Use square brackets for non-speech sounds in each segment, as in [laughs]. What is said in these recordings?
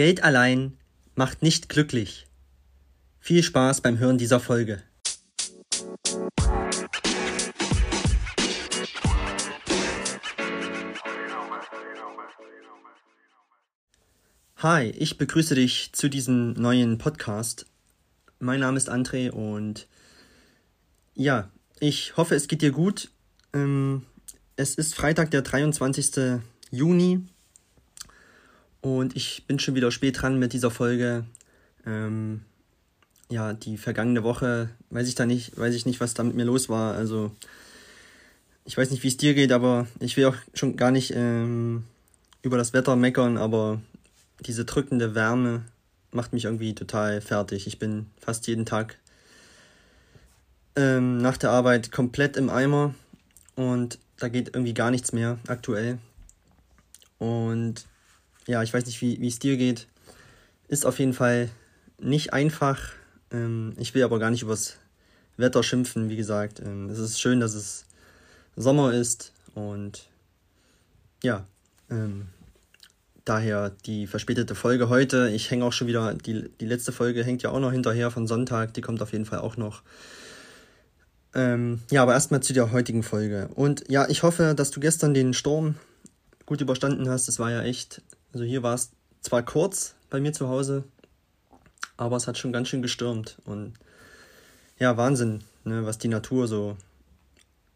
Geld allein macht nicht glücklich. Viel Spaß beim Hören dieser Folge. Hi, ich begrüße dich zu diesem neuen Podcast. Mein Name ist André und ja, ich hoffe, es geht dir gut. Ähm, es ist Freitag, der 23. Juni und ich bin schon wieder spät dran mit dieser Folge. Ähm, ja, die vergangene Woche weiß ich da nicht, weiß ich nicht, was da mit mir los war. Also ich weiß nicht, wie es dir geht, aber ich will auch schon gar nicht ähm, über das Wetter meckern, aber diese drückende Wärme macht mich irgendwie total fertig. Ich bin fast jeden Tag ähm, nach der Arbeit komplett im Eimer und da geht irgendwie gar nichts mehr aktuell. Und ja, ich weiß nicht, wie es dir geht. Ist auf jeden Fall nicht einfach. Ähm, ich will aber gar nicht übers Wetter schimpfen, wie gesagt. Ähm, es ist schön, dass es Sommer ist und ja, ähm, daher die verspätete Folge heute. Ich hänge auch schon wieder, die, die letzte Folge hängt ja auch noch hinterher von Sonntag, die kommt auf jeden Fall auch noch. Ähm, ja, aber erstmal zu der heutigen Folge. Und ja, ich hoffe, dass du gestern den Sturm gut überstanden hast. Es war ja echt also hier war es zwar kurz bei mir zu Hause, aber es hat schon ganz schön gestürmt. Und ja, Wahnsinn, ne, was die Natur so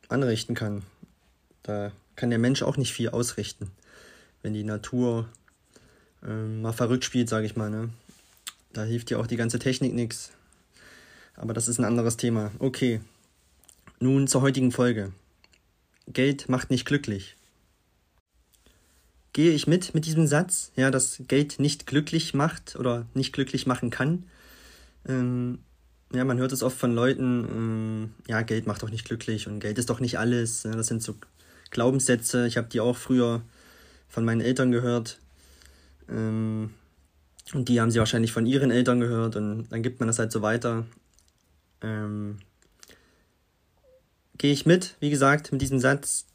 anrichten kann. Da kann der Mensch auch nicht viel ausrichten, wenn die Natur äh, mal verrückt spielt, sage ich mal. Ne? Da hilft ja auch die ganze Technik nichts. Aber das ist ein anderes Thema. Okay, nun zur heutigen Folge. Geld macht nicht glücklich gehe ich mit mit diesem Satz, ja, dass Geld nicht glücklich macht oder nicht glücklich machen kann. Ähm, ja, man hört es oft von Leuten, ähm, ja, Geld macht doch nicht glücklich und Geld ist doch nicht alles. Ja, das sind so Glaubenssätze. Ich habe die auch früher von meinen Eltern gehört. Ähm, und die haben sie wahrscheinlich von ihren Eltern gehört und dann gibt man das halt so weiter. Ähm, gehe ich mit, wie gesagt, mit diesem Satz.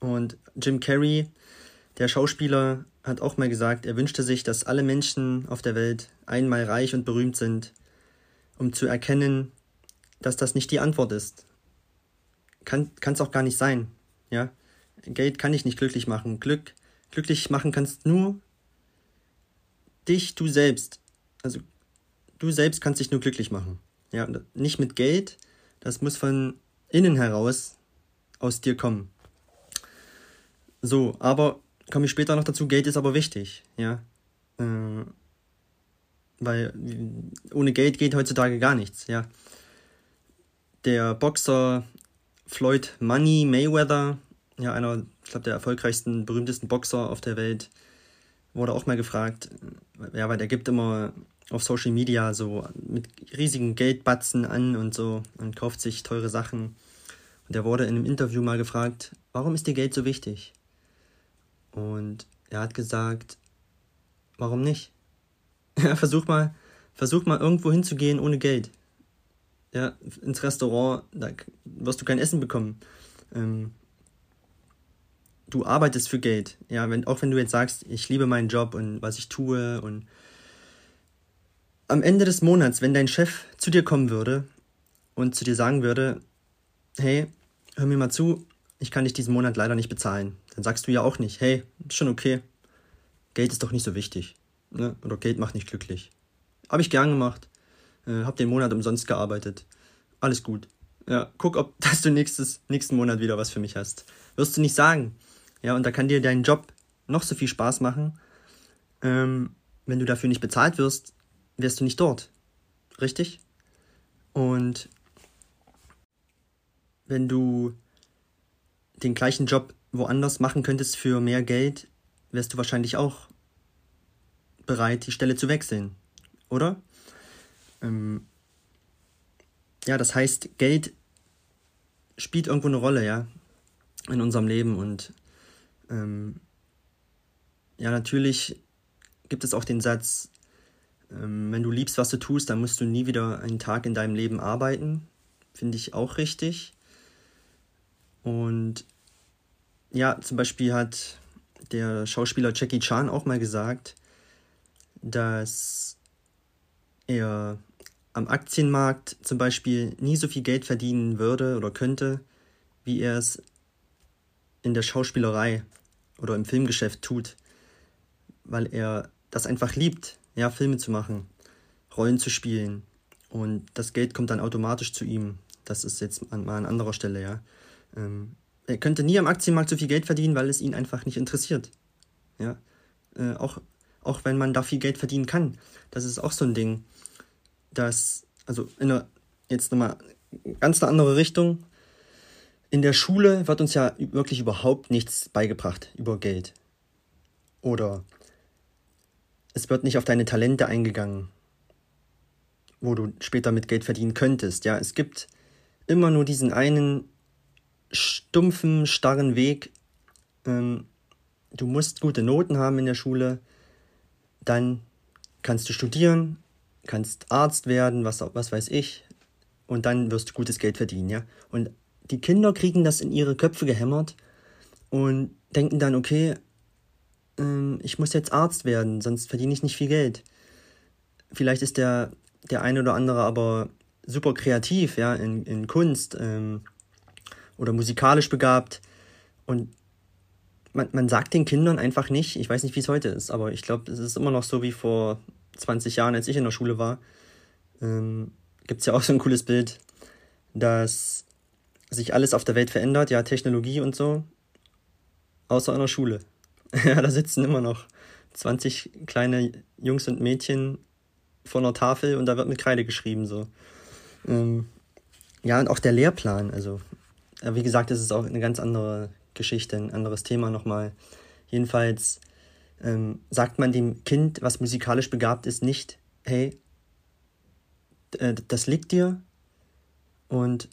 Und Jim Carrey der Schauspieler hat auch mal gesagt, er wünschte sich, dass alle Menschen auf der Welt einmal reich und berühmt sind, um zu erkennen, dass das nicht die Antwort ist. Kann es auch gar nicht sein. Ja? Geld kann dich nicht glücklich machen. Glück, glücklich machen kannst nur dich, du selbst. Also du selbst kannst dich nur glücklich machen. Ja, nicht mit Geld, das muss von innen heraus aus dir kommen. So, aber komme ich später noch dazu, Geld ist aber wichtig, ja. Äh, weil ohne Geld geht heutzutage gar nichts, ja. Der Boxer Floyd Money Mayweather, ja, einer, ich glaube, der erfolgreichsten, berühmtesten Boxer auf der Welt, wurde auch mal gefragt, ja, weil der gibt immer auf Social Media so mit riesigen Geldbatzen an und so und kauft sich teure Sachen. Und der wurde in einem Interview mal gefragt, warum ist dir Geld so wichtig? Und er hat gesagt, warum nicht? [laughs] Ja, versuch mal, versuch mal irgendwo hinzugehen ohne Geld. Ja, ins Restaurant, da wirst du kein Essen bekommen. Ähm, du arbeitest für Geld. Ja, wenn, auch wenn du jetzt sagst, ich liebe meinen Job und was ich tue und am Ende des Monats, wenn dein Chef zu dir kommen würde und zu dir sagen würde, hey, hör mir mal zu, ich kann dich diesen Monat leider nicht bezahlen. Dann sagst du ja auch nicht, hey, ist schon okay. Geld ist doch nicht so wichtig. Ne? Oder Geld macht nicht glücklich. Habe ich gern gemacht. Äh, hab den Monat umsonst gearbeitet. Alles gut. Ja, guck, ob [laughs] dass du nächstes, nächsten Monat wieder was für mich hast. Wirst du nicht sagen. Ja, und da kann dir dein Job noch so viel Spaß machen. Ähm, wenn du dafür nicht bezahlt wirst, wärst du nicht dort. Richtig? Und wenn du den gleichen Job woanders machen könntest für mehr Geld, wärst du wahrscheinlich auch bereit, die Stelle zu wechseln, oder? Ähm, ja, das heißt, Geld spielt irgendwo eine Rolle, ja, in unserem Leben und ähm, ja, natürlich gibt es auch den Satz, ähm, wenn du liebst, was du tust, dann musst du nie wieder einen Tag in deinem Leben arbeiten. Finde ich auch richtig. Und ja, zum Beispiel hat der Schauspieler Jackie Chan auch mal gesagt, dass er am Aktienmarkt zum Beispiel nie so viel Geld verdienen würde oder könnte, wie er es in der Schauspielerei oder im Filmgeschäft tut, weil er das einfach liebt, ja, Filme zu machen, Rollen zu spielen und das Geld kommt dann automatisch zu ihm. Das ist jetzt mal an anderer Stelle, ja. Ähm, er könnte nie am Aktienmarkt so viel Geld verdienen, weil es ihn einfach nicht interessiert. Ja. Äh, auch, auch wenn man da viel Geld verdienen kann. Das ist auch so ein Ding, dass, also in einer, jetzt nochmal ganz eine andere Richtung. In der Schule wird uns ja wirklich überhaupt nichts beigebracht über Geld. Oder es wird nicht auf deine Talente eingegangen, wo du später mit Geld verdienen könntest. Ja, es gibt immer nur diesen einen stumpfen, starren Weg. Ähm, du musst gute Noten haben in der Schule, dann kannst du studieren, kannst Arzt werden, was, was weiß ich, und dann wirst du gutes Geld verdienen, ja. Und die Kinder kriegen das in ihre Köpfe gehämmert und denken dann, okay, ähm, ich muss jetzt Arzt werden, sonst verdiene ich nicht viel Geld. Vielleicht ist der, der eine oder andere aber super kreativ, ja, in, in Kunst ähm, oder musikalisch begabt. Und man, man sagt den Kindern einfach nicht, ich weiß nicht, wie es heute ist, aber ich glaube, es ist immer noch so wie vor 20 Jahren, als ich in der Schule war. Ähm, Gibt es ja auch so ein cooles Bild, dass sich alles auf der Welt verändert, ja, Technologie und so, außer in der Schule. [laughs] ja, da sitzen immer noch 20 kleine Jungs und Mädchen vor einer Tafel und da wird mit Kreide geschrieben, so. Ähm, ja, und auch der Lehrplan, also, wie gesagt, das ist auch eine ganz andere Geschichte, ein anderes Thema nochmal. Jedenfalls ähm, sagt man dem Kind, was musikalisch begabt ist, nicht, hey, äh, das liegt dir und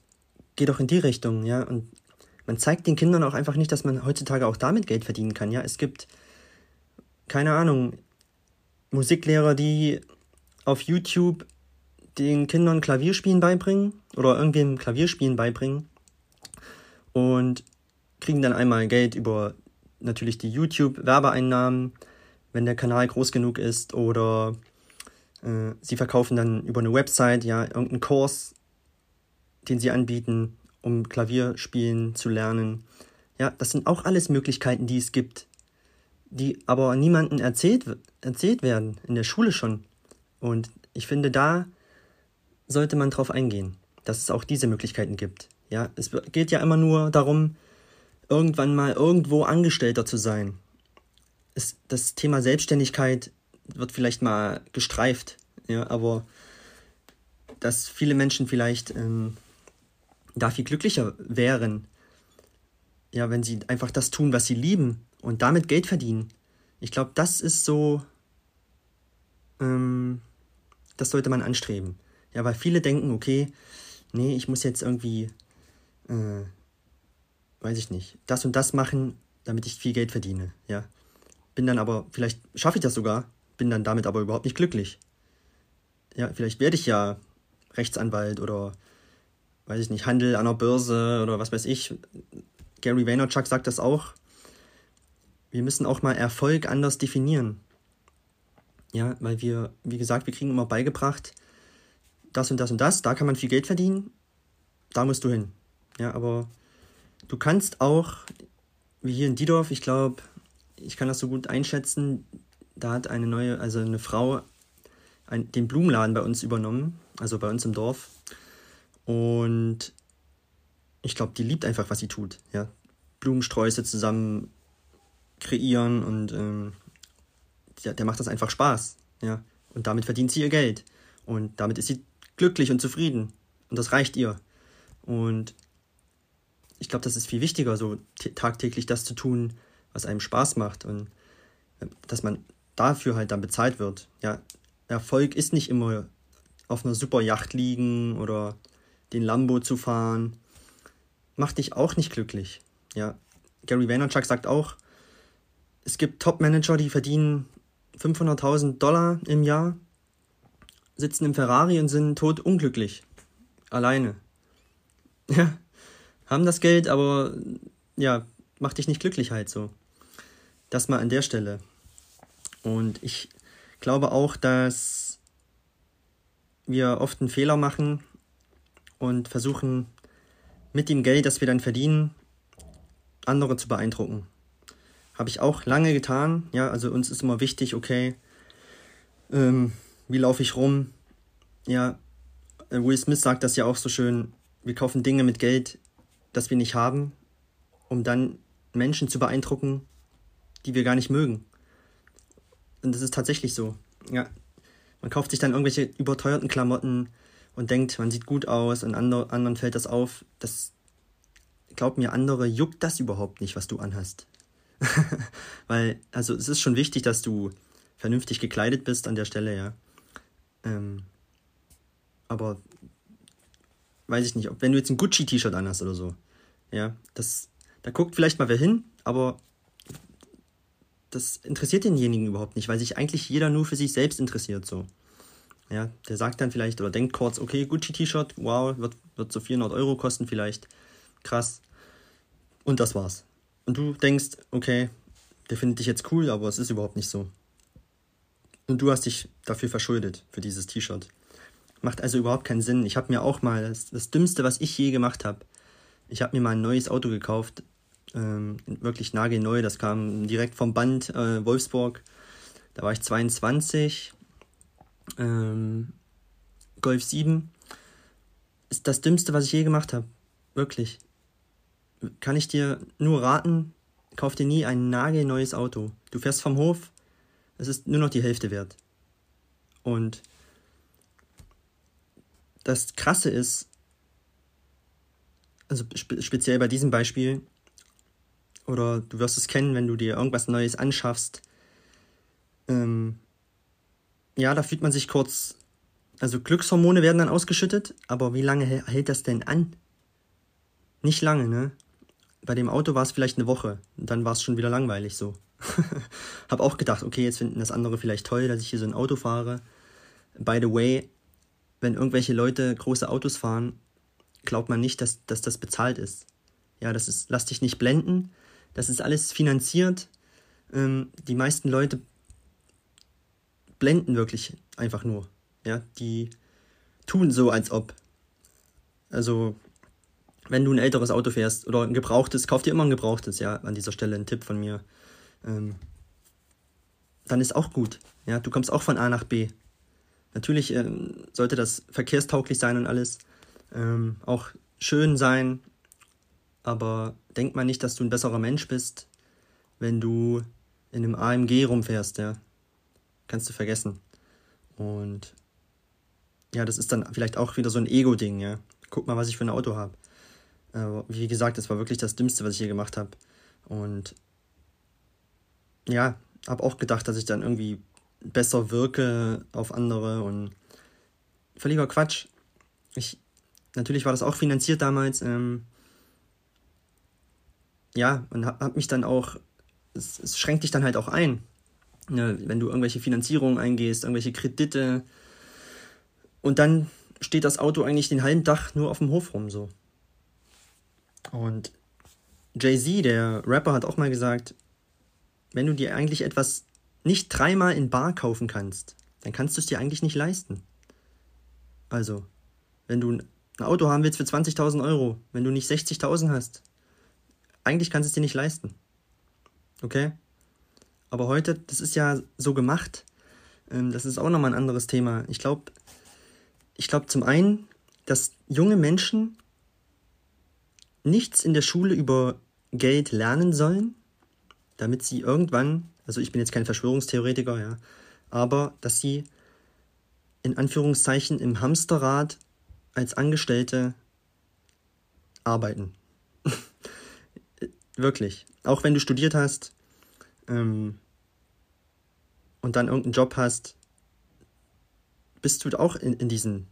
geh doch in die Richtung, ja. Und man zeigt den Kindern auch einfach nicht, dass man heutzutage auch damit Geld verdienen kann, ja. Es gibt, keine Ahnung, Musiklehrer, die auf YouTube den Kindern Klavierspielen beibringen oder irgendwem Klavierspielen beibringen und kriegen dann einmal Geld über natürlich die YouTube-Werbeeinnahmen, wenn der Kanal groß genug ist oder äh, sie verkaufen dann über eine Website ja irgendeinen Kurs, den sie anbieten, um Klavierspielen zu lernen. Ja, das sind auch alles Möglichkeiten, die es gibt, die aber niemandem erzählt, erzählt werden, in der Schule schon. Und ich finde, da sollte man drauf eingehen, dass es auch diese Möglichkeiten gibt. Ja, es geht ja immer nur darum, irgendwann mal irgendwo Angestellter zu sein. Es, das Thema Selbstständigkeit wird vielleicht mal gestreift, ja, aber dass viele Menschen vielleicht ähm, da viel glücklicher wären, ja, wenn sie einfach das tun, was sie lieben und damit Geld verdienen. Ich glaube, das ist so, ähm, das sollte man anstreben. Ja, weil viele denken, okay, nee, ich muss jetzt irgendwie, äh, weiß ich nicht, das und das machen, damit ich viel Geld verdiene, ja. Bin dann aber, vielleicht schaffe ich das sogar, bin dann damit aber überhaupt nicht glücklich. Ja, vielleicht werde ich ja Rechtsanwalt oder, weiß ich nicht, Handel an der Börse oder was weiß ich. Gary Vaynerchuk sagt das auch. Wir müssen auch mal Erfolg anders definieren. Ja, weil wir, wie gesagt, wir kriegen immer beigebracht, das und das und das, da kann man viel Geld verdienen, da musst du hin. Ja, aber du kannst auch, wie hier in Diedorf, ich glaube, ich kann das so gut einschätzen, da hat eine neue, also eine Frau ein, den Blumenladen bei uns übernommen, also bei uns im Dorf. Und ich glaube, die liebt einfach, was sie tut. Ja? Blumensträuße zusammen kreieren und ähm, der, der macht das einfach Spaß. Ja? Und damit verdient sie ihr Geld. Und damit ist sie glücklich und zufrieden. Und das reicht ihr. Und ich glaube, das ist viel wichtiger, so tagtäglich das zu tun, was einem Spaß macht. Und äh, dass man dafür halt dann bezahlt wird. Ja, Erfolg ist nicht immer auf einer super Yacht liegen oder den Lambo zu fahren. Macht dich auch nicht glücklich. Ja, Gary Vaynerchuk sagt auch, es gibt Top-Manager, die verdienen 500.000 Dollar im Jahr sitzen im Ferrari und sind tot unglücklich. Alleine. [laughs] Ja, haben das Geld, aber ja, macht dich nicht glücklich halt so. Das mal an der Stelle. Und ich glaube auch, dass wir oft einen Fehler machen und versuchen mit dem Geld, das wir dann verdienen, andere zu beeindrucken. Habe ich auch lange getan. Ja, also uns ist immer wichtig, okay, ähm, wie laufe ich rum? Ja, Will Smith sagt das ja auch so schön. Wir kaufen Dinge mit Geld, das wir nicht haben, um dann Menschen zu beeindrucken, die wir gar nicht mögen. Und das ist tatsächlich so. Ja, man kauft sich dann irgendwelche überteuerten Klamotten und denkt, man sieht gut aus und andre, anderen fällt das auf. Das glaub mir, andere juckt das überhaupt nicht, was du anhast. [laughs] Weil, also es ist schon wichtig, dass du vernünftig gekleidet bist an der Stelle, ja. Ähm, aber weiß ich nicht, ob wenn du jetzt ein Gucci-T-Shirt anhast oder so, ja, das, da guckt vielleicht mal wer hin, aber das interessiert denjenigen überhaupt nicht, weil sich eigentlich jeder nur für sich selbst interessiert, so. Ja, der sagt dann vielleicht oder denkt kurz, okay, Gucci-T-Shirt, wow, wird, wird so 400 Euro kosten vielleicht, krass. Und das war's. Und du denkst, okay, der findet dich jetzt cool, aber es ist überhaupt nicht so. Und du hast dich dafür verschuldet, für dieses T-Shirt. Macht also überhaupt keinen Sinn. Ich habe mir auch mal, das, das Dümmste, was ich je gemacht habe, ich habe mir mal ein neues Auto gekauft, ähm, wirklich nagelneu, das kam direkt vom Band äh, Wolfsburg. Da war ich 22, ähm, Golf 7. Ist das Dümmste, was ich je gemacht habe. Wirklich kann ich dir nur raten, kauf dir nie ein nagelneues Auto. Du fährst vom Hof, es ist nur noch die Hälfte wert. Und das Krasse ist, also spe speziell bei diesem Beispiel, oder du wirst es kennen, wenn du dir irgendwas Neues anschaffst, ähm, ja, da fühlt man sich kurz, also Glückshormone werden dann ausgeschüttet, aber wie lange hält das denn an? Nicht lange, ne? bei dem Auto war es vielleicht eine Woche. Dann war es schon wieder langweilig so. [laughs] hab auch gedacht, okay, jetzt finden das andere vielleicht toll, dass ich hier so ein Auto fahre. By the way, wenn irgendwelche Leute große Autos fahren, glaubt man nicht, dass, dass das bezahlt ist. Ja, das ist, lass dich nicht blenden. Das ist alles finanziert. Ähm, die meisten Leute blenden wirklich einfach nur. Ja, die tun so, als ob. Also, wenn du ein älteres Auto fährst oder ein gebrauchtes, kauf dir immer ein gebrauchtes, ja, an dieser Stelle ein Tipp von mir. Ähm, dann ist auch gut. Ja, du kommst auch von A nach B. Natürlich ähm, sollte das verkehrstauglich sein und alles. Ähm, auch schön sein. Aber denk mal nicht, dass du ein besserer Mensch bist, wenn du in einem AMG rumfährst, ja. Kannst du vergessen. Und ja, das ist dann vielleicht auch wieder so ein Ego-Ding, ja. Guck mal, was ich für ein Auto habe. Wie gesagt, das war wirklich das Dümmste, was ich hier gemacht habe. Und ja, habe auch gedacht, dass ich dann irgendwie besser wirke auf andere und völliger Quatsch. Ich, natürlich war das auch finanziert damals. Ähm, ja, und habe hab mich dann auch, es, es, schränkt dich dann halt auch ein. Ne, wenn du irgendwelche Finanzierungen eingehst, irgendwelche Kredite. Und dann steht das Auto eigentlich den halben Tag nur auf dem Hof rum, so. Und Jay-Z, der Rapper, hat auch mal gesagt, wenn du dir eigentlich etwas nicht dreimal in Bar kaufen kannst, dann kannst du es dir eigentlich nicht leisten. Also, wenn du ein Auto haben willst für 20.000 Euro, wenn du nicht 60.000 hast, eigentlich kannst du es dir nicht leisten. Okay? Aber heute, das ist ja so gemacht, ähm, das ist auch nochmal ein anderes Thema. Ich glaube, ich glaube zum einen, dass junge Menschen nichts in der Schule über Geld lernen sollen, damit sie irgendwann, also ich bin jetzt kein Verschwörungstheoretiker, ja, aber dass sie in Anführungszeichen im Hamsterrad als Angestellte arbeiten. [laughs] Wirklich. Auch wenn du studiert hast ähm, und dann irgendeinen Job hast, bist du auch in, in diesen,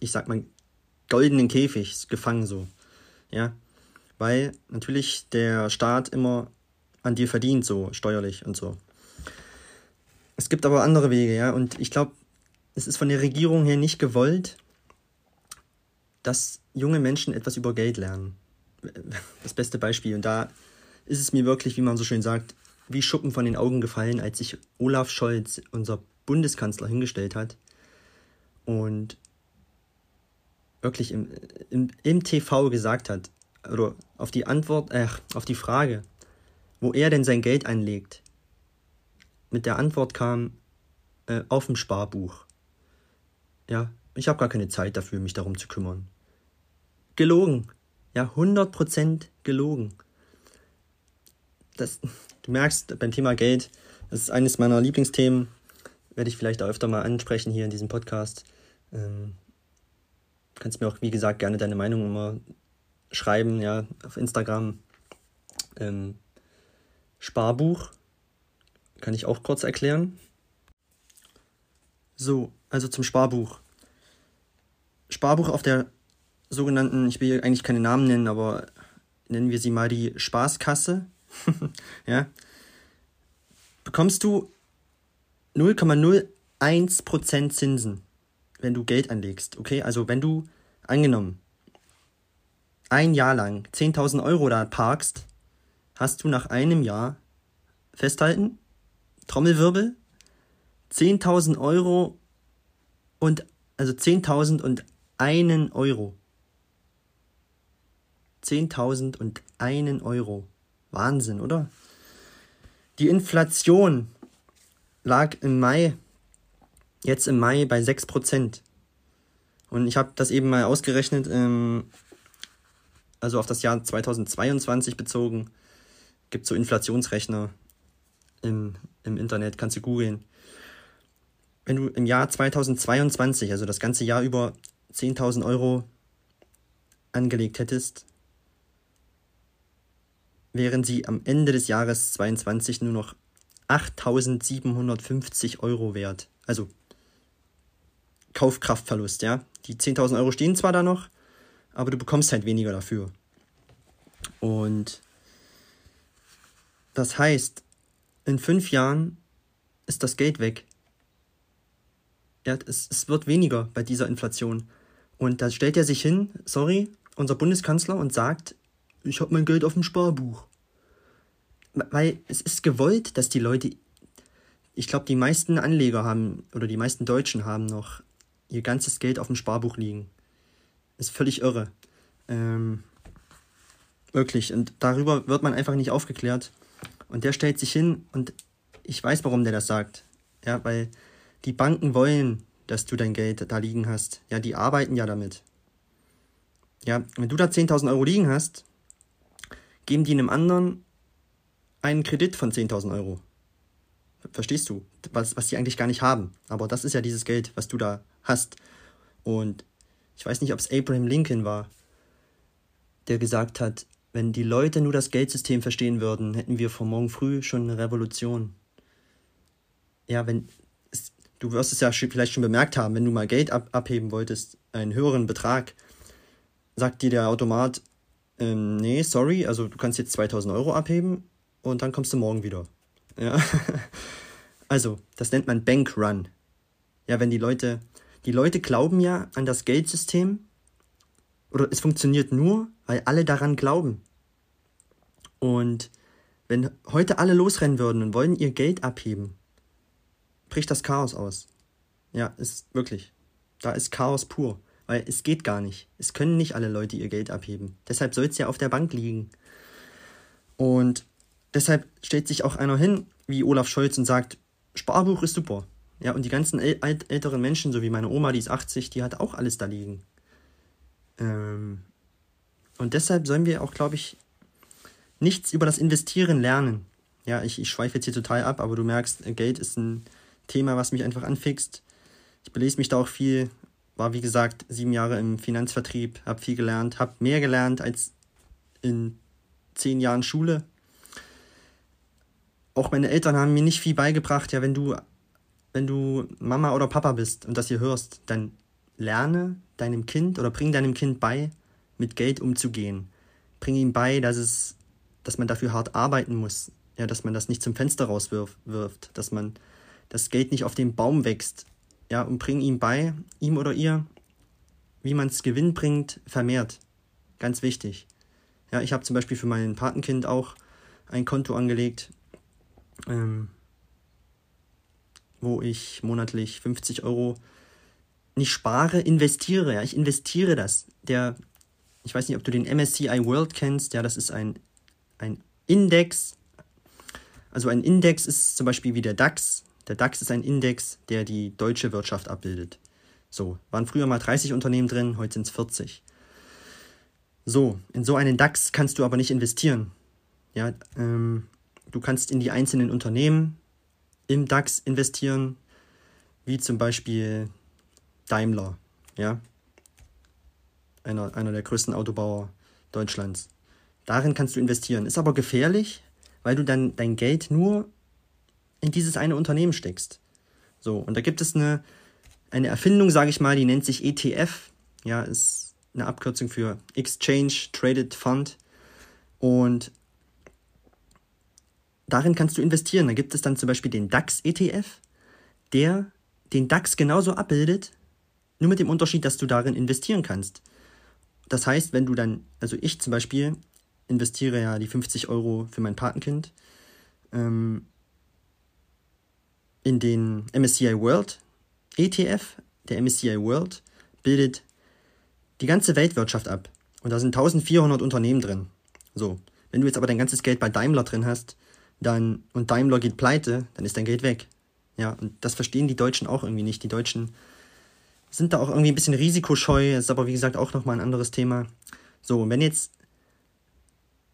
ich sag mal, goldenen Käfig gefangen so ja, weil natürlich der Staat immer an dir verdient, so steuerlich und so. Es gibt aber andere Wege, ja, und ich glaube, es ist von der Regierung her nicht gewollt, dass junge Menschen etwas über Geld lernen. Das beste Beispiel. Und da ist es mir wirklich, wie man so schön sagt, wie Schuppen von den Augen gefallen, als sich Olaf Scholz, unser Bundeskanzler, hingestellt hat und wirklich im, im, im TV gesagt hat, oder auf die Antwort, äh, auf die Frage, wo er denn sein Geld anlegt, mit der Antwort kam, äh, auf dem Sparbuch. Ja, ich habe gar keine Zeit dafür, mich darum zu kümmern. Gelogen. Ja, 100% gelogen. Das, du merkst, beim Thema Geld, das ist eines meiner Lieblingsthemen, werde ich vielleicht auch öfter mal ansprechen hier in diesem Podcast. Ähm, kannst mir auch, wie gesagt, gerne deine Meinung immer schreiben, ja, auf Instagram. Ähm, Sparbuch kann ich auch kurz erklären. So, also zum Sparbuch. Sparbuch auf der sogenannten, ich will hier eigentlich keine Namen nennen, aber nennen wir sie mal die Spaßkasse. [laughs] ja. Bekommst du 0,01% Zinsen, wenn du Geld anlegst. Okay, also wenn du angenommen ein Jahr lang 10.000 Euro da parkst, hast du nach einem Jahr festhalten, Trommelwirbel, 10.000 Euro und also 10.000 und einen Euro. 10.000 und einen Euro. Wahnsinn, oder? Die Inflation lag im Mai, jetzt im Mai bei 6%. Und ich habe das eben mal ausgerechnet, ähm, also auf das Jahr 2022 bezogen. Gibt so Inflationsrechner im, im Internet, kannst du googeln. Wenn du im Jahr 2022, also das ganze Jahr über 10.000 Euro angelegt hättest, wären sie am Ende des Jahres 22 nur noch 8.750 Euro wert. Also Kaufkraftverlust, ja. Die 10.000 Euro stehen zwar da noch, aber du bekommst halt weniger dafür. Und das heißt, in fünf Jahren ist das Geld weg. Ja, es, es wird weniger bei dieser Inflation. Und da stellt er sich hin, sorry, unser Bundeskanzler, und sagt, ich habe mein Geld auf dem Sparbuch. Weil es ist gewollt, dass die Leute, ich glaube, die meisten Anleger haben, oder die meisten Deutschen haben noch ihr ganzes Geld auf dem Sparbuch liegen. Ist völlig irre. Ähm, wirklich. Und darüber wird man einfach nicht aufgeklärt. Und der stellt sich hin und ich weiß, warum der das sagt. Ja, weil die Banken wollen, dass du dein Geld da liegen hast. Ja, die arbeiten ja damit. Ja, wenn du da 10.000 Euro liegen hast, geben die einem anderen einen Kredit von 10.000 Euro. Verstehst du? Was, was die eigentlich gar nicht haben. Aber das ist ja dieses Geld, was du da hast. Und ich weiß nicht, ob es Abraham Lincoln war, der gesagt hat, wenn die Leute nur das Geldsystem verstehen würden, hätten wir vor morgen früh schon eine Revolution. Ja, wenn du wirst es ja vielleicht schon bemerkt haben, wenn du mal Geld ab, abheben wolltest, einen höheren Betrag, sagt dir der Automat, ähm, nee, sorry, also du kannst jetzt 2000 Euro abheben und dann kommst du morgen wieder. Ja. [laughs] also, das nennt man Bankrun. Ja, wenn die Leute die Leute glauben ja an das Geldsystem oder es funktioniert nur, weil alle daran glauben. Und wenn heute alle losrennen würden und wollen ihr Geld abheben, bricht das Chaos aus. Ja, ist wirklich. Da ist Chaos pur, weil es geht gar nicht. Es können nicht alle Leute ihr Geld abheben. Deshalb soll es ja auf der Bank liegen. Und deshalb stellt sich auch einer hin, wie Olaf Scholz, und sagt, Sparbuch ist super. Ja, und die ganzen äl älteren Menschen, so wie meine Oma, die ist 80, die hat auch alles da liegen. Ähm, und deshalb sollen wir auch, glaube ich, nichts über das Investieren lernen. Ja, ich, ich schweife jetzt hier total ab, aber du merkst, Geld ist ein Thema, was mich einfach anfixt. Ich belese mich da auch viel, war wie gesagt sieben Jahre im Finanzvertrieb, habe viel gelernt, habe mehr gelernt als in zehn Jahren Schule. Auch meine Eltern haben mir nicht viel beigebracht. Ja, wenn du wenn du Mama oder Papa bist und das hier hörst, dann lerne deinem Kind oder bring deinem Kind bei, mit Geld umzugehen. Bring ihm bei, dass es, dass man dafür hart arbeiten muss. Ja, dass man das nicht zum Fenster rauswirft, dass man das Geld nicht auf den Baum wächst. Ja, und bring ihm bei, ihm oder ihr, wie man es Gewinn bringt, vermehrt. Ganz wichtig. Ja, ich habe zum Beispiel für mein Patenkind auch ein Konto angelegt, ähm, wo ich monatlich 50 Euro nicht spare, investiere. Ja, ich investiere das. Der, ich weiß nicht, ob du den MSCI World kennst. Ja, das ist ein, ein Index. Also ein Index ist zum Beispiel wie der DAX. Der DAX ist ein Index, der die deutsche Wirtschaft abbildet. So, waren früher mal 30 Unternehmen drin, heute sind es 40. So, in so einen DAX kannst du aber nicht investieren. Ja, ähm, du kannst in die einzelnen Unternehmen im DAX investieren, wie zum Beispiel Daimler, ja, einer, einer der größten Autobauer Deutschlands. Darin kannst du investieren. Ist aber gefährlich, weil du dann dein Geld nur in dieses eine Unternehmen steckst. So, und da gibt es eine, eine Erfindung, sage ich mal, die nennt sich ETF. Ja, ist eine Abkürzung für Exchange Traded Fund. Und darin kannst du investieren. Da gibt es dann zum Beispiel den DAX-ETF, der den DAX genauso abbildet, nur mit dem Unterschied, dass du darin investieren kannst. Das heißt, wenn du dann, also ich zum Beispiel investiere ja die 50 Euro für mein Patenkind ähm, in den MSCI World ETF. Der MSCI World bildet die ganze Weltwirtschaft ab. Und da sind 1400 Unternehmen drin. So, wenn du jetzt aber dein ganzes Geld bei Daimler drin hast, dann und Daimler geht pleite, dann ist dein Geld weg. Ja, und das verstehen die Deutschen auch irgendwie nicht. Die Deutschen sind da auch irgendwie ein bisschen risikoscheu, ist aber wie gesagt auch nochmal ein anderes Thema. So, wenn jetzt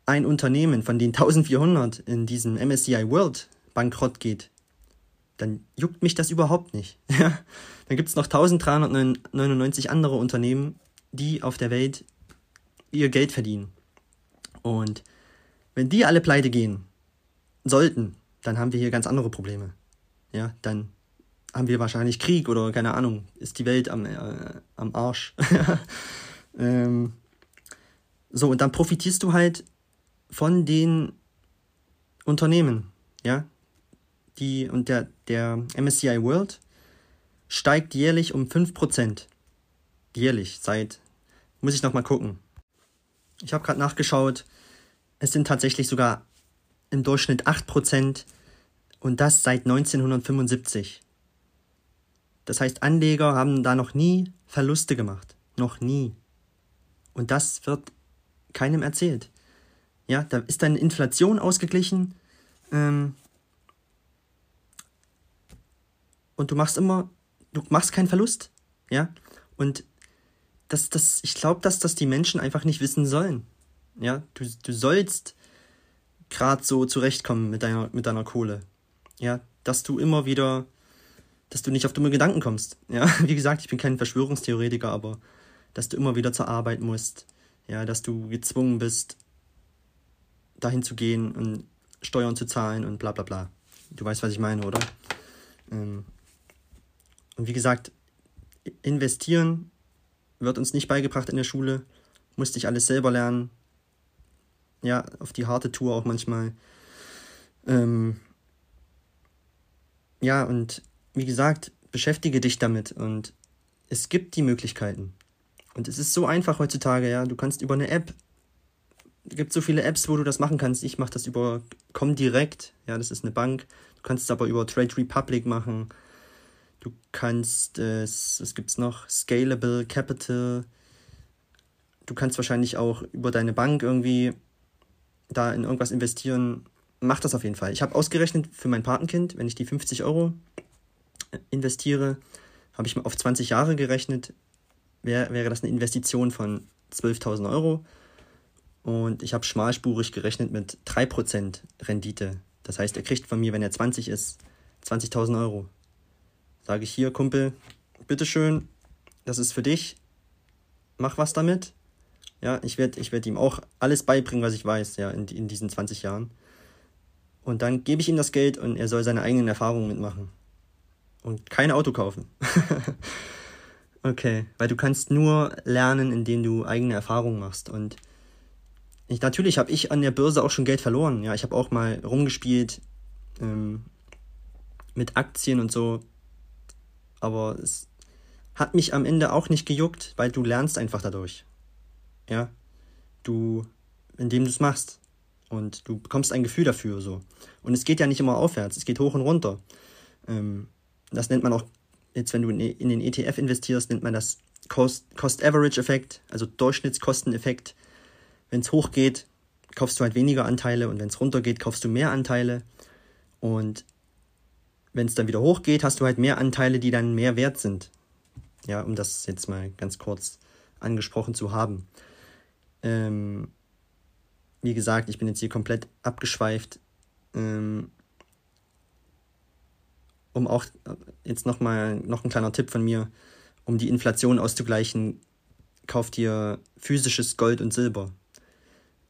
ein Unternehmen von den 1400 in diesem MSCI World bankrott geht, dann juckt mich das überhaupt nicht. [laughs] Dann gibt es noch 1399 andere Unternehmen, die auf der Welt ihr Geld verdienen. Und wenn die alle pleite gehen, sollten, dann haben wir hier ganz andere Probleme. Ja, dann haben wir wahrscheinlich Krieg oder keine Ahnung, ist die Welt am, äh, am Arsch. [laughs] ähm, so, und dann profitierst du halt von den Unternehmen, ja. Die, und der, der MSCI World steigt jährlich um 5%. Jährlich, seit, muss ich nochmal gucken. Ich habe gerade nachgeschaut, es sind tatsächlich sogar im Durchschnitt 8% und das seit 1975. Das heißt, Anleger haben da noch nie Verluste gemacht. Noch nie. Und das wird keinem erzählt. Ja, da ist dann Inflation ausgeglichen. Ähm, und du machst immer, du machst keinen Verlust. Ja, und das, das, ich glaube, dass das die Menschen einfach nicht wissen sollen. Ja, du, du sollst gerade so zurechtkommen mit deiner, mit deiner Kohle. Ja, dass du immer wieder, dass du nicht auf dumme Gedanken kommst. Ja, [laughs] wie gesagt, ich bin kein Verschwörungstheoretiker, aber dass du immer wieder zur Arbeit musst. Ja, dass du gezwungen bist, dahin zu gehen und Steuern zu zahlen und bla bla bla. Du weißt, was ich meine, oder? Ähm, und wie gesagt, investieren wird uns nicht beigebracht in der Schule. Musste ich alles selber lernen ja, auf die harte Tour auch manchmal. Ähm, ja, und wie gesagt, beschäftige dich damit und es gibt die Möglichkeiten. Und es ist so einfach heutzutage, ja. Du kannst über eine App, es gibt so viele Apps, wo du das machen kannst. Ich mache das über Comdirect, ja, das ist eine Bank. Du kannst es aber über Trade Republic machen. Du kannst es, was gibt's noch? Scalable Capital. Du kannst wahrscheinlich auch über deine Bank irgendwie da in irgendwas investieren, macht das auf jeden Fall. Ich habe ausgerechnet für mein Patenkind, wenn ich die 50 Euro investiere, habe ich auf 20 Jahre gerechnet, wär, wäre das eine Investition von 12.000 Euro. Und ich habe schmalspurig gerechnet mit 3% Rendite. Das heißt, er kriegt von mir, wenn er 20 ist, 20.000 Euro. Sage ich hier, Kumpel, bitteschön, das ist für dich, mach was damit. Ja, ich werde ich werd ihm auch alles beibringen, was ich weiß, ja, in, in diesen 20 Jahren. Und dann gebe ich ihm das Geld und er soll seine eigenen Erfahrungen mitmachen. Und kein Auto kaufen. [laughs] okay, weil du kannst nur lernen, indem du eigene Erfahrungen machst. Und ich, natürlich habe ich an der Börse auch schon Geld verloren. Ja, ich habe auch mal rumgespielt ähm, mit Aktien und so. Aber es hat mich am Ende auch nicht gejuckt, weil du lernst einfach dadurch ja, du, indem du es machst. Und du bekommst ein Gefühl dafür so. Und es geht ja nicht immer aufwärts, es geht hoch und runter. Ähm, das nennt man auch, jetzt wenn du in, in den ETF investierst, nennt man das Cost-Average-Effekt, also Durchschnittskosteneffekt. Wenn es hochgeht, kaufst du halt weniger Anteile und wenn es runtergeht, kaufst du mehr Anteile. Und wenn es dann wieder hochgeht, hast du halt mehr Anteile, die dann mehr wert sind. Ja, um das jetzt mal ganz kurz angesprochen zu haben. Ähm, wie gesagt, ich bin jetzt hier komplett abgeschweift. Ähm, um auch jetzt nochmal noch ein kleiner Tipp von mir, um die Inflation auszugleichen, kauft dir physisches Gold und Silber.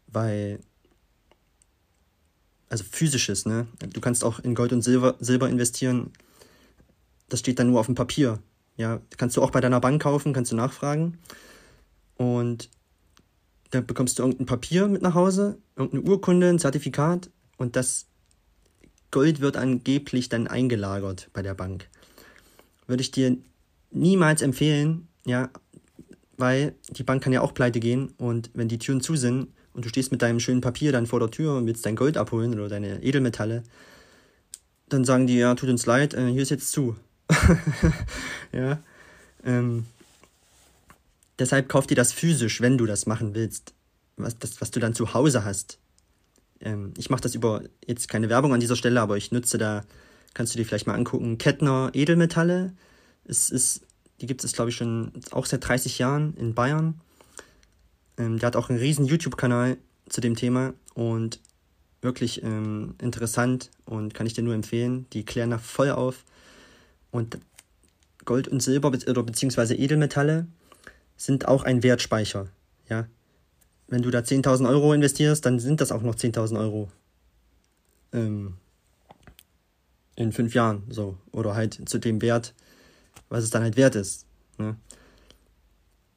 Weil, also physisches, ne? Du kannst auch in Gold und Silber, Silber investieren. Das steht dann nur auf dem Papier. Ja, kannst du auch bei deiner Bank kaufen, kannst du nachfragen. Und da bekommst du irgendein Papier mit nach Hause, irgendeine Urkunde, ein Zertifikat und das Gold wird angeblich dann eingelagert bei der Bank. Würde ich dir niemals empfehlen, ja, weil die Bank kann ja auch pleite gehen und wenn die Türen zu sind und du stehst mit deinem schönen Papier dann vor der Tür und willst dein Gold abholen oder deine Edelmetalle, dann sagen die, ja, tut uns leid, äh, hier ist jetzt zu. [laughs] ja. Ähm, deshalb kauf dir das physisch, wenn du das machen willst. Was, das, was du dann zu Hause hast. Ähm, ich mache das über jetzt keine Werbung an dieser Stelle, aber ich nutze da, kannst du dir vielleicht mal angucken, Kettner Edelmetalle. Es ist, die gibt es, glaube ich, schon auch seit 30 Jahren in Bayern. Ähm, der hat auch einen riesen YouTube-Kanal zu dem Thema und wirklich ähm, interessant und kann ich dir nur empfehlen. Die klären da voll auf. Und Gold und Silber oder beziehungsweise Edelmetalle sind auch ein Wertspeicher. Ja, wenn du da 10.000 Euro investierst, dann sind das auch noch 10.000 Euro. Ähm, in fünf Jahren, so. Oder halt zu dem Wert, was es dann halt wert ist. Ne?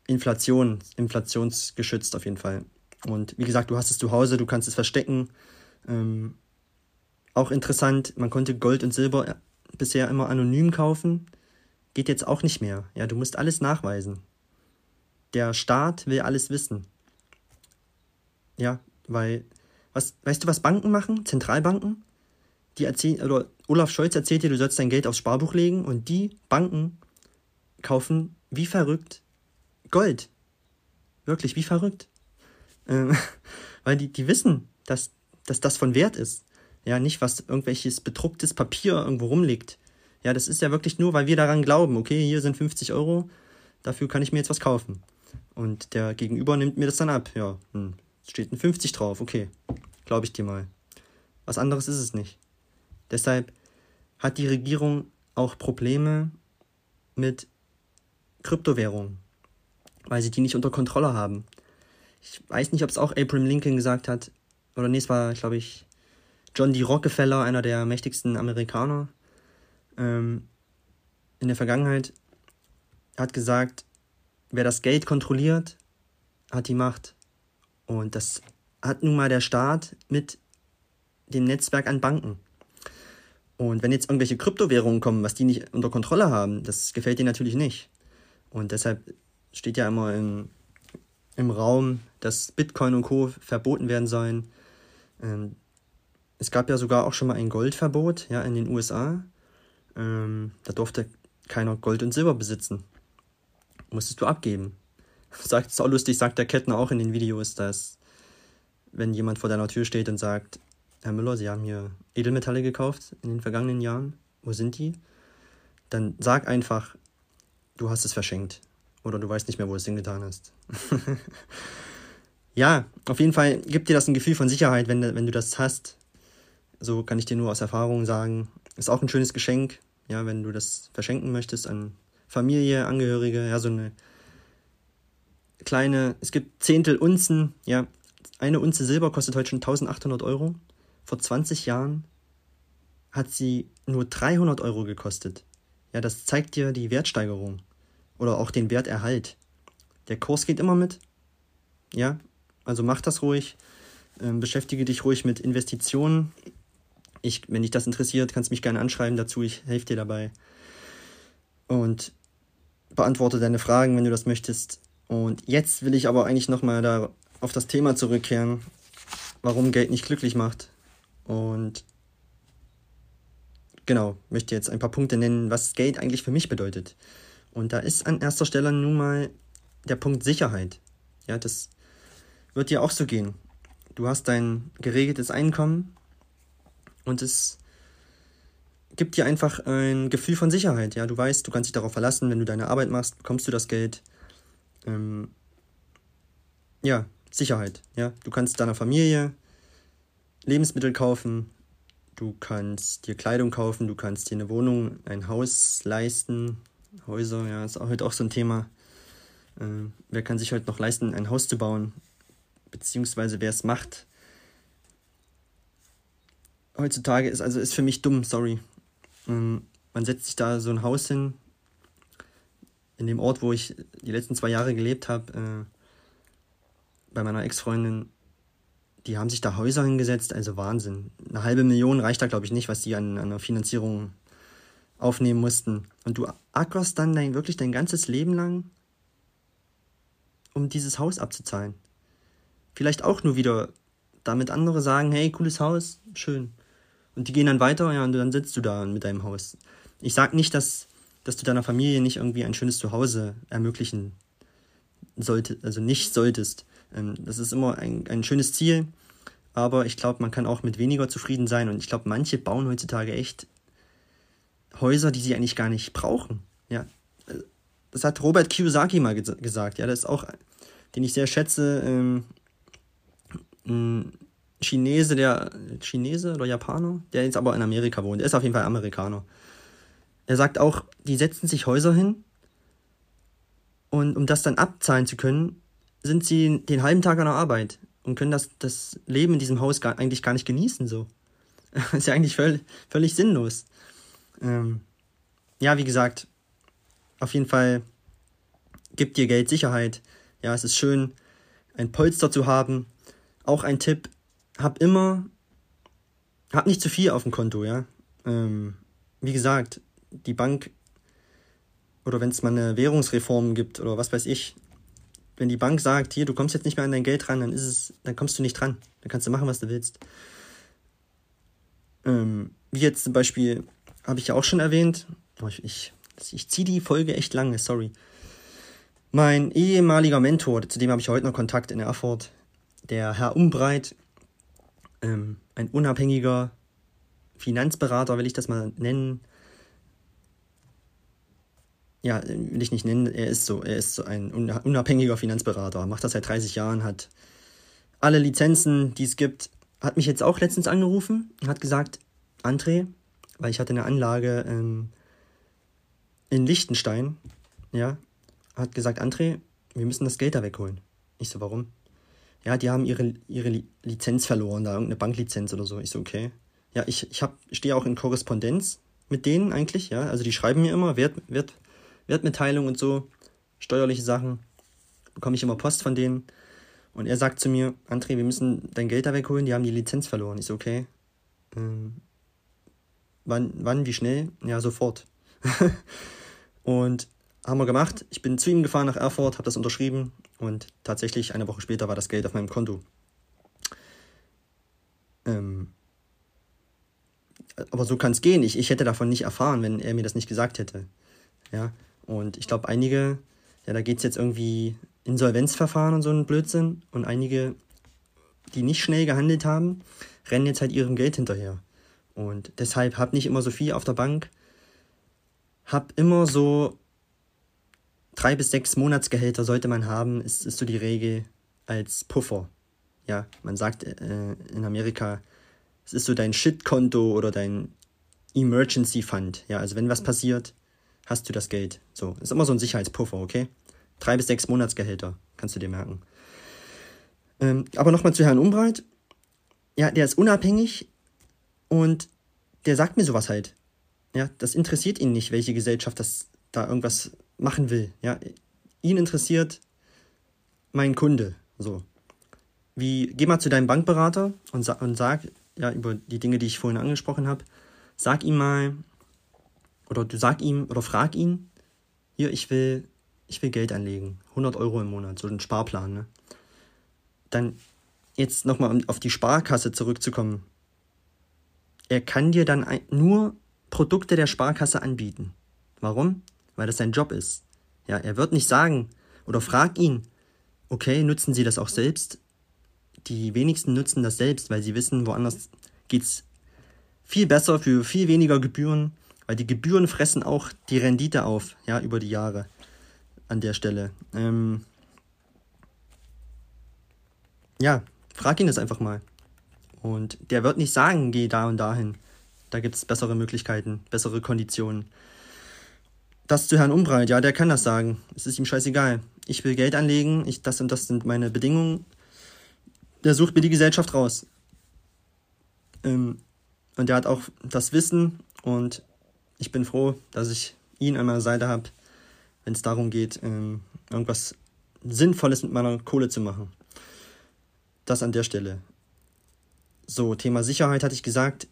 Inflation, inflationsgeschützt auf jeden Fall. Und wie gesagt, du hast es zu Hause, du kannst es verstecken. Ähm, auch interessant, man konnte Gold und Silber bisher immer anonym kaufen. Geht jetzt auch nicht mehr. Ja, du musst alles nachweisen. Der Staat will alles wissen. Ja, weil, was, weißt du, was Banken machen? Zentralbanken? Die erzählen, oder Olaf Scholz erzählt dir, du sollst dein Geld aufs Sparbuch legen und die Banken kaufen wie verrückt Gold. Wirklich, wie verrückt. Ähm, [laughs] weil die, die wissen, dass, dass das von Wert ist. Ja, nicht was irgendwelches bedrucktes Papier irgendwo rumliegt. Ja, das ist ja wirklich nur, weil wir daran glauben, okay, hier sind 50 Euro, dafür kann ich mir jetzt was kaufen. Und der Gegenüber nimmt mir das dann ab. Ja, hm, steht ein 50 drauf, okay, glaube ich dir mal. Was anderes ist es nicht. Deshalb hat die Regierung auch Probleme mit Kryptowährungen, weil sie die nicht unter Kontrolle haben. Ich weiß nicht, ob es auch Abraham Lincoln gesagt hat, oder nee, es war, glaube ich, John D. Rockefeller, einer der mächtigsten Amerikaner ähm, in der Vergangenheit, hat gesagt, wer das Geld kontrolliert, hat die Macht. Und das hat nun mal der Staat mit dem Netzwerk an Banken. Und wenn jetzt irgendwelche Kryptowährungen kommen, was die nicht unter Kontrolle haben, das gefällt denen natürlich nicht. Und deshalb steht ja immer im, im Raum, dass Bitcoin und Co. verboten werden sollen. Ähm, es gab ja sogar auch schon mal ein Goldverbot ja, in den USA. Ähm, da durfte keiner Gold und Silber besitzen. Musstest du abgeben [laughs] sagt, ist auch lustig, sagt der Kettner auch in den Videos, dass wenn jemand vor deiner Tür steht und sagt, Herr Müller, Sie haben hier Edelmetalle gekauft in den vergangenen Jahren, wo sind die? Dann sag einfach, du hast es verschenkt. Oder du weißt nicht mehr, wo du es hingetan hast. [laughs] ja, auf jeden Fall gibt dir das ein Gefühl von Sicherheit, wenn, wenn du das hast. So kann ich dir nur aus Erfahrung sagen. Ist auch ein schönes Geschenk, ja, wenn du das verschenken möchtest an Familie, Angehörige, ja, so eine kleine, es gibt Zehntel Unzen, ja. Eine Unze Silber kostet heute schon 1800 Euro. Vor 20 Jahren hat sie nur 300 Euro gekostet. Ja, das zeigt dir die Wertsteigerung oder auch den Werterhalt. Der Kurs geht immer mit. Ja, also mach das ruhig. Ähm, beschäftige dich ruhig mit Investitionen. Ich, wenn dich das interessiert, kannst du mich gerne anschreiben dazu. Ich helfe dir dabei. Und beantworte deine Fragen, wenn du das möchtest. Und jetzt will ich aber eigentlich nochmal da auf das Thema zurückkehren. warum Geld nicht glücklich macht. Und genau, möchte jetzt ein paar Punkte nennen, was Geld eigentlich für mich bedeutet. Und da ist an erster Stelle nun mal der Punkt Sicherheit. Ja, das wird dir auch so gehen. Du hast dein geregeltes Einkommen und es gibt dir einfach ein Gefühl von Sicherheit. Ja, du weißt, du kannst dich darauf verlassen, wenn du deine Arbeit machst, bekommst du das Geld. Ähm, ja, Sicherheit. Ja, du kannst deiner Familie Lebensmittel kaufen, du kannst dir Kleidung kaufen, du kannst dir eine Wohnung, ein Haus leisten. Häuser, ja, ist auch heute auch so ein Thema. Äh, wer kann sich heute noch leisten, ein Haus zu bauen? Beziehungsweise wer es macht. Heutzutage ist also ist für mich dumm, sorry. Ähm, man setzt sich da so ein Haus hin. In dem Ort, wo ich die letzten zwei Jahre gelebt habe, äh, bei meiner Ex-Freundin, die haben sich da Häuser hingesetzt, also Wahnsinn. Eine halbe Million reicht da, glaube ich, nicht, was die an, an der Finanzierung aufnehmen mussten. Und du ackerst dann dein, wirklich dein ganzes Leben lang, um dieses Haus abzuzahlen. Vielleicht auch nur wieder, damit andere sagen, hey, cooles Haus, schön. Und die gehen dann weiter, ja, und dann sitzt du da mit deinem Haus. Ich sag nicht, dass, dass du deiner Familie nicht irgendwie ein schönes Zuhause ermöglichen solltest, also nicht solltest. Ähm, das ist immer ein, ein schönes Ziel, aber ich glaube, man kann auch mit weniger zufrieden sein und ich glaube, manche bauen heutzutage echt Häuser, die sie eigentlich gar nicht brauchen. Ja, das hat Robert Kiyosaki mal ges gesagt. Ja, das ist auch, den ich sehr schätze, ähm, ein Chinese, der Chinese oder Japaner, der jetzt aber in Amerika wohnt. Er ist auf jeden Fall Amerikaner. Er sagt auch, die setzen sich Häuser hin und um das dann abzahlen zu können, sind sie den halben Tag an der Arbeit und können das, das Leben in diesem Haus gar, eigentlich gar nicht genießen. So. [laughs] ist ja eigentlich völlig, völlig sinnlos. Ähm, ja, wie gesagt, auf jeden Fall gibt dir Geld Sicherheit. Ja, es ist schön, ein Polster zu haben. Auch ein Tipp, hab immer, hab nicht zu viel auf dem Konto, ja. Ähm, wie gesagt, die Bank oder wenn es mal eine Währungsreform gibt oder was weiß ich, wenn die Bank sagt, hier, du kommst jetzt nicht mehr an dein Geld ran, dann ist es, dann kommst du nicht dran. Dann kannst du machen, was du willst. Ähm, wie jetzt zum Beispiel habe ich ja auch schon erwähnt. Ich, ich, ich ziehe die Folge echt lange, sorry. Mein ehemaliger Mentor, zu dem habe ich heute noch Kontakt in Erfurt, der Herr Umbreit, ähm, ein unabhängiger Finanzberater, will ich das mal nennen. Ja, will ich nicht nennen, er ist so, er ist so ein unabhängiger Finanzberater, macht das seit 30 Jahren, hat alle Lizenzen, die es gibt, hat mich jetzt auch letztens angerufen und hat gesagt, André, weil ich hatte eine Anlage ähm, in Liechtenstein, ja, hat gesagt, André, wir müssen das Geld da wegholen. Ich so, warum? Ja, die haben ihre, ihre Lizenz verloren, da irgendeine Banklizenz oder so. Ich so, okay. Ja, ich, ich, stehe auch in Korrespondenz mit denen eigentlich, ja. Also die schreiben mir immer Wert, Wert, Wertmitteilung und so, steuerliche Sachen. Bekomme ich immer Post von denen. Und er sagt zu mir, André, wir müssen dein Geld da wegholen, die haben die Lizenz verloren. Ich so, okay. Ähm, Wann, wann, wie schnell? Ja, sofort. [laughs] und haben wir gemacht. Ich bin zu ihm gefahren nach Erfurt, habe das unterschrieben und tatsächlich eine Woche später war das Geld auf meinem Konto. Ähm, aber so kann es gehen. Ich, ich hätte davon nicht erfahren, wenn er mir das nicht gesagt hätte. Ja, und ich glaube, einige, ja, da geht es jetzt irgendwie Insolvenzverfahren und so ein Blödsinn. Und einige, die nicht schnell gehandelt haben, rennen jetzt halt ihrem Geld hinterher. Und deshalb hab nicht immer so viel auf der Bank. Hab immer so drei bis sechs Monatsgehälter sollte man haben, ist, ist so die Regel als Puffer. Ja, man sagt äh, in Amerika, es ist so dein Shit-Konto oder dein Emergency Fund. Ja, also wenn was passiert, hast du das Geld. So, ist immer so ein Sicherheitspuffer, okay? Drei bis sechs Monatsgehälter, kannst du dir merken. Ähm, aber nochmal zu Herrn Umbreit. Ja, der ist unabhängig, und der sagt mir sowas halt. Ja, das interessiert ihn nicht, welche Gesellschaft das da irgendwas machen will. Ja, ihn interessiert mein Kunde. So. Wie, geh mal zu deinem Bankberater und, sa und sag, ja, über die Dinge, die ich vorhin angesprochen habe, sag ihm mal, oder du sag ihm, oder frag ihn, hier, ich will, ich will Geld anlegen, 100 Euro im Monat, so ein Sparplan, ne? Dann jetzt nochmal auf die Sparkasse zurückzukommen. Er kann dir dann nur Produkte der Sparkasse anbieten. Warum? Weil das sein Job ist. Ja, er wird nicht sagen oder frag ihn, okay, nutzen Sie das auch selbst? Die wenigsten nutzen das selbst, weil sie wissen, woanders geht's viel besser für viel weniger Gebühren, weil die Gebühren fressen auch die Rendite auf, ja, über die Jahre an der Stelle. Ähm ja, frag ihn das einfach mal. Und der wird nicht sagen, geh da und dahin. Da gibt es bessere Möglichkeiten, bessere Konditionen. Das zu Herrn Umbreit, ja, der kann das sagen. Es ist ihm scheißegal. Ich will Geld anlegen, ich, das und das sind meine Bedingungen. Der sucht mir die Gesellschaft raus. Ähm, und der hat auch das Wissen und ich bin froh, dass ich ihn an meiner Seite habe, wenn es darum geht, ähm, irgendwas Sinnvolles mit meiner Kohle zu machen. Das an der Stelle. So, Thema Sicherheit hatte ich gesagt.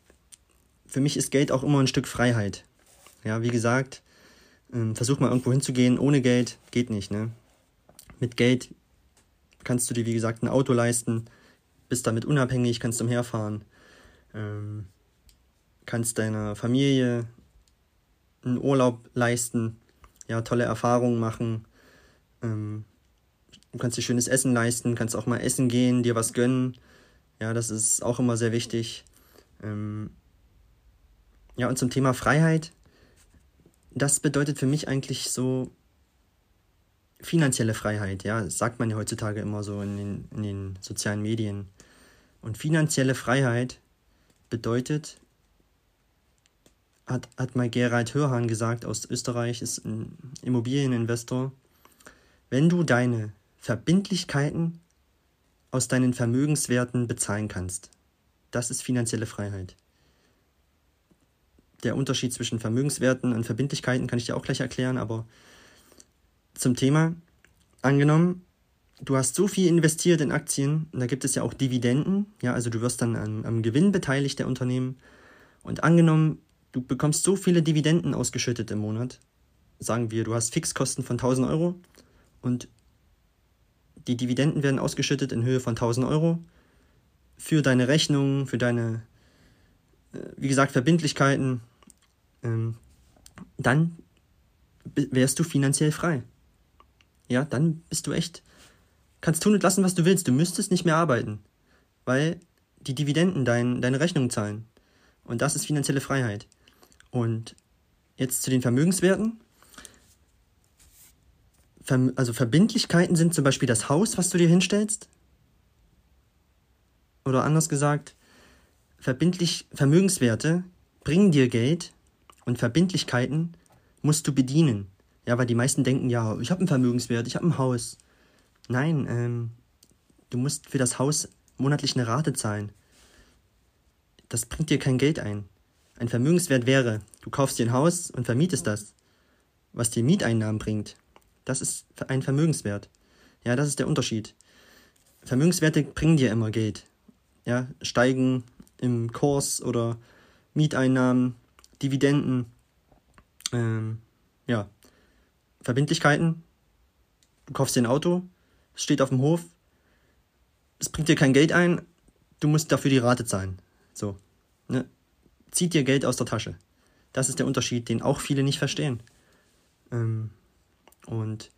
Für mich ist Geld auch immer ein Stück Freiheit. Ja, wie gesagt, ähm, versuch mal irgendwo hinzugehen ohne Geld, geht nicht, ne? Mit Geld kannst du dir, wie gesagt, ein Auto leisten, bist damit unabhängig, kannst umherfahren, ähm, kannst deiner Familie einen Urlaub leisten, ja, tolle Erfahrungen machen, ähm, du kannst dir schönes Essen leisten, kannst auch mal essen gehen, dir was gönnen, ja, das ist auch immer sehr wichtig. Ähm, ja, und zum Thema Freiheit, das bedeutet für mich eigentlich so finanzielle Freiheit, ja, das sagt man ja heutzutage immer so in den, in den sozialen Medien. Und finanzielle Freiheit bedeutet, hat, hat mal Gerald Hörhan gesagt aus Österreich, ist ein Immobilieninvestor, wenn du deine Verbindlichkeiten aus deinen Vermögenswerten bezahlen kannst. Das ist finanzielle Freiheit. Der Unterschied zwischen Vermögenswerten und Verbindlichkeiten kann ich dir auch gleich erklären, aber zum Thema, angenommen, du hast so viel investiert in Aktien, und da gibt es ja auch Dividenden, ja, also du wirst dann am, am Gewinn beteiligt der Unternehmen. Und angenommen, du bekommst so viele Dividenden ausgeschüttet im Monat, sagen wir, du hast Fixkosten von 1000 Euro und die Dividenden werden ausgeschüttet in Höhe von 1000 Euro für deine Rechnungen, für deine, äh, wie gesagt, Verbindlichkeiten. Ähm, dann wärst du finanziell frei. Ja, dann bist du echt, kannst tun und lassen, was du willst. Du müsstest nicht mehr arbeiten, weil die Dividenden dein, deine Rechnung zahlen. Und das ist finanzielle Freiheit. Und jetzt zu den Vermögenswerten also Verbindlichkeiten sind zum Beispiel das Haus, was du dir hinstellst. Oder anders gesagt, verbindlich Vermögenswerte bringen dir Geld und Verbindlichkeiten musst du bedienen. Ja, weil die meisten denken, ja, ich habe einen Vermögenswert, ich habe ein Haus. Nein, ähm, du musst für das Haus monatlich eine Rate zahlen. Das bringt dir kein Geld ein. Ein Vermögenswert wäre, du kaufst dir ein Haus und vermietest das, was dir Mieteinnahmen bringt. Das ist ein Vermögenswert. Ja, das ist der Unterschied. Vermögenswerte bringen dir immer Geld. Ja, steigen im Kurs oder Mieteinnahmen, Dividenden, ähm, ja, Verbindlichkeiten. Du kaufst dir ein Auto, es steht auf dem Hof, es bringt dir kein Geld ein, du musst dafür die Rate zahlen. So, ne? Zieht dir Geld aus der Tasche. Das ist der Unterschied, den auch viele nicht verstehen. Ähm, und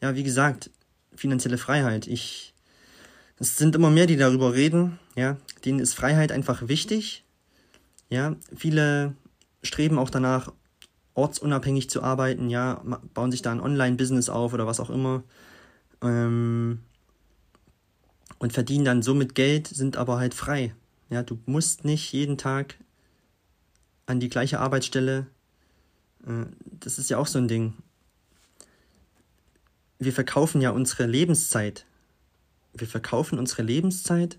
ja, wie gesagt, finanzielle Freiheit. Ich, es sind immer mehr, die darüber reden. Ja, denen ist Freiheit einfach wichtig. Ja, viele streben auch danach, ortsunabhängig zu arbeiten. Ja, bauen sich da ein Online-Business auf oder was auch immer. Ähm, und verdienen dann somit Geld, sind aber halt frei. Ja, du musst nicht jeden Tag an die gleiche Arbeitsstelle. Äh, das ist ja auch so ein Ding wir verkaufen ja unsere Lebenszeit. Wir verkaufen unsere Lebenszeit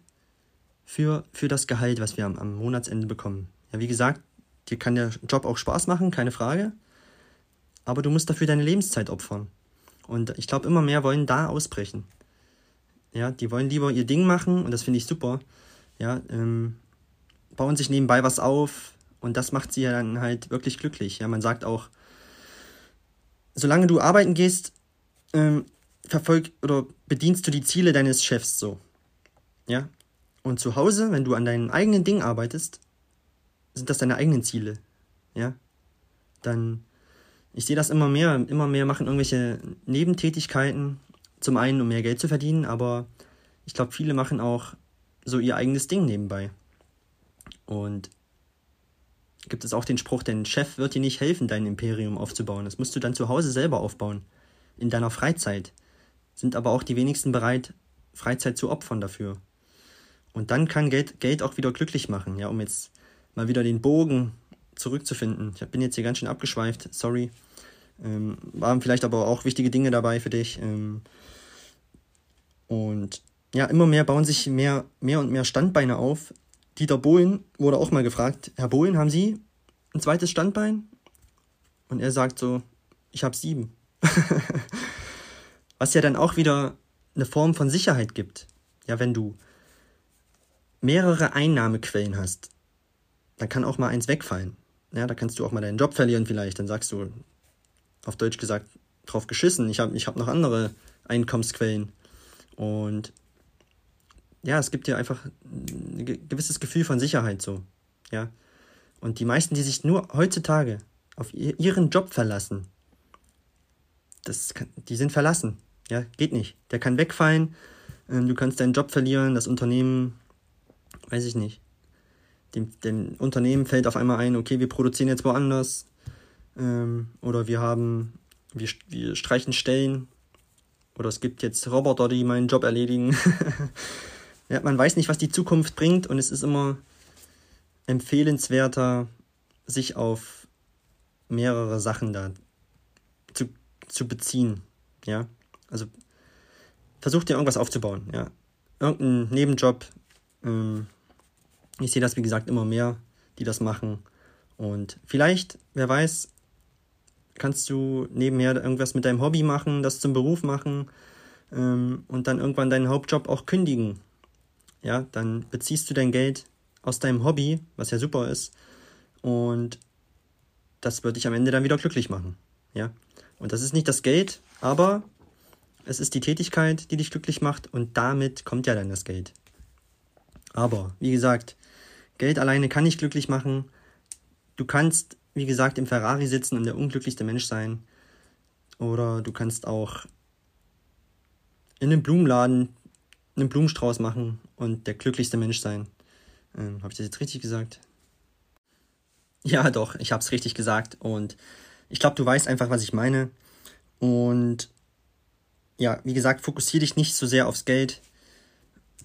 für, für das Gehalt, was wir am, am Monatsende bekommen. Ja, wie gesagt, dir kann der Job auch Spaß machen, keine Frage. Aber du musst dafür deine Lebenszeit opfern. Und ich glaube, immer mehr wollen da ausbrechen. Ja, die wollen lieber ihr Ding machen und das finde ich super. Ja, ähm, bauen sich nebenbei was auf und das macht sie ja dann halt wirklich glücklich. Ja, man sagt auch, solange du arbeiten gehst, ähm, verfolg oder bedienst du die Ziele deines Chefs so. Ja? Und zu Hause, wenn du an deinen eigenen Dingen arbeitest, sind das deine eigenen Ziele. Ja? Dann, ich sehe das immer mehr, immer mehr machen irgendwelche Nebentätigkeiten, zum einen, um mehr Geld zu verdienen, aber ich glaube, viele machen auch so ihr eigenes Ding nebenbei. Und gibt es auch den Spruch, dein Chef wird dir nicht helfen, dein Imperium aufzubauen. Das musst du dann zu Hause selber aufbauen, in deiner Freizeit. Sind aber auch die wenigsten bereit, Freizeit zu opfern dafür. Und dann kann Geld, Geld auch wieder glücklich machen, ja, um jetzt mal wieder den Bogen zurückzufinden. Ich bin jetzt hier ganz schön abgeschweift, sorry. Ähm, waren vielleicht aber auch wichtige Dinge dabei für dich. Ähm, und ja, immer mehr bauen sich mehr, mehr und mehr Standbeine auf. Dieter Bohlen wurde auch mal gefragt, Herr Bohlen, haben Sie ein zweites Standbein? Und er sagt so, ich habe sieben. [laughs] Was ja dann auch wieder eine Form von Sicherheit gibt. Ja, wenn du mehrere Einnahmequellen hast, dann kann auch mal eins wegfallen. Ja, da kannst du auch mal deinen Job verlieren vielleicht. Dann sagst du, auf Deutsch gesagt, drauf geschissen. Ich habe ich hab noch andere Einkommensquellen. Und ja, es gibt dir einfach ein gewisses Gefühl von Sicherheit so. Ja. Und die meisten, die sich nur heutzutage auf ihren Job verlassen, das kann, die sind verlassen. Ja, geht nicht. Der kann wegfallen, ähm, du kannst deinen Job verlieren, das Unternehmen, weiß ich nicht. Dem, dem Unternehmen fällt auf einmal ein, okay, wir produzieren jetzt woanders. Ähm, oder wir haben, wir, wir streichen Stellen. Oder es gibt jetzt Roboter, die meinen Job erledigen. [laughs] ja, man weiß nicht, was die Zukunft bringt und es ist immer empfehlenswerter, sich auf mehrere Sachen da zu, zu beziehen. Ja, also versuch dir irgendwas aufzubauen. Ja, irgendein Nebenjob. Ähm, ich sehe das, wie gesagt, immer mehr, die das machen. Und vielleicht, wer weiß, kannst du nebenher irgendwas mit deinem Hobby machen, das zum Beruf machen ähm, und dann irgendwann deinen Hauptjob auch kündigen. Ja, dann beziehst du dein Geld aus deinem Hobby, was ja super ist, und das wird dich am Ende dann wieder glücklich machen. Ja, und das ist nicht das Geld, aber es ist die Tätigkeit, die dich glücklich macht und damit kommt ja dann das Geld. Aber, wie gesagt, Geld alleine kann nicht glücklich machen. Du kannst wie gesagt, im Ferrari sitzen und der unglücklichste Mensch sein. Oder du kannst auch in einem Blumenladen einen Blumenstrauß machen und der glücklichste Mensch sein. Ähm, habe ich das jetzt richtig gesagt? Ja, doch, ich habe es richtig gesagt. Und ich glaube, du weißt einfach, was ich meine. Und ja, wie gesagt, fokussiere dich nicht so sehr aufs Geld.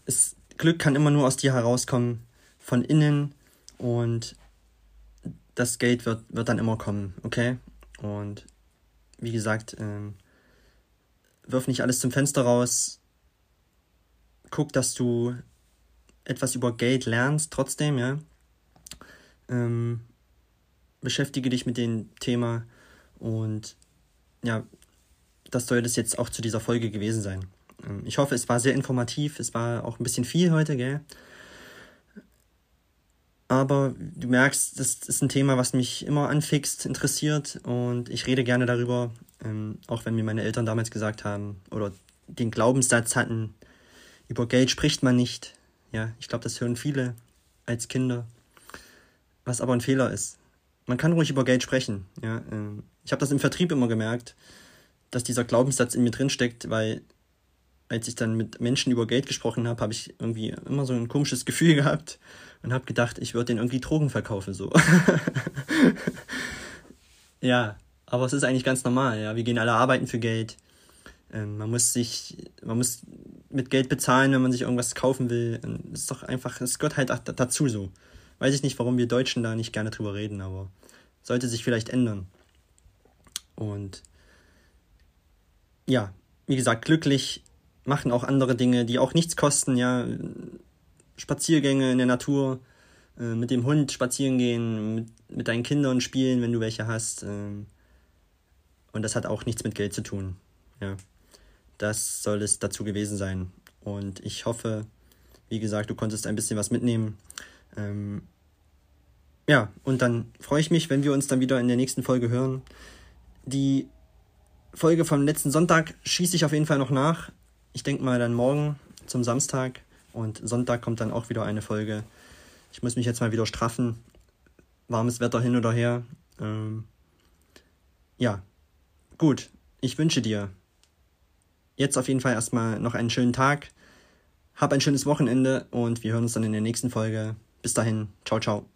Es, Glück kann immer nur aus dir herauskommen, von innen. Und das Geld wird, wird dann immer kommen, okay? Und wie gesagt, ähm, wirf nicht alles zum Fenster raus. Guck, dass du etwas über Geld lernst, trotzdem, ja. Ähm, beschäftige dich mit dem Thema und ja, das soll das jetzt auch zu dieser Folge gewesen sein. Ähm, ich hoffe, es war sehr informativ, es war auch ein bisschen viel heute, gell? Aber du merkst, das ist ein Thema, was mich immer anfixt, interessiert und ich rede gerne darüber, ähm, auch wenn mir meine Eltern damals gesagt haben oder den Glaubenssatz hatten, über Geld spricht man nicht. Ja, ich glaube, das hören viele als Kinder, was aber ein Fehler ist. Man kann ruhig über Geld sprechen. Ja, ähm, ich habe das im Vertrieb immer gemerkt, dass dieser Glaubenssatz in mir drin steckt, weil als ich dann mit Menschen über Geld gesprochen habe, habe ich irgendwie immer so ein komisches Gefühl [laughs] gehabt und habe gedacht, ich würde denen irgendwie Drogen verkaufen so. [laughs] ja, aber es ist eigentlich ganz normal, ja. Wir gehen alle arbeiten für Geld. Ähm, man muss sich, man muss mit Geld bezahlen, wenn man sich irgendwas kaufen will. Es ist doch einfach, es gehört halt dazu so. Weiß ich nicht, warum wir Deutschen da nicht gerne drüber reden, aber sollte sich vielleicht ändern. Und ja, wie gesagt, glücklich machen auch andere Dinge, die auch nichts kosten, ja. Spaziergänge in der Natur, äh, mit dem Hund spazieren gehen, mit, mit deinen Kindern spielen, wenn du welche hast. Äh, und das hat auch nichts mit Geld zu tun. Ja. Das soll es dazu gewesen sein. Und ich hoffe, wie gesagt, du konntest ein bisschen was mitnehmen. Ähm, ja, und dann freue ich mich, wenn wir uns dann wieder in der nächsten Folge hören. Die Folge vom letzten Sonntag schieße ich auf jeden Fall noch nach. Ich denke mal dann morgen zum Samstag Und Sonntag kommt dann auch wieder eine Folge. Ich muss mich jetzt mal wieder straffen. Warmes Wetter hin oder her. Ähm, ja, gut. Ich wünsche dir jetzt auf jeden Fall erstmal noch einen schönen Tag. Hab ein schönes Wochenende und wir hören uns dann in der nächsten Folge. Bis dahin. Ciao, ciao.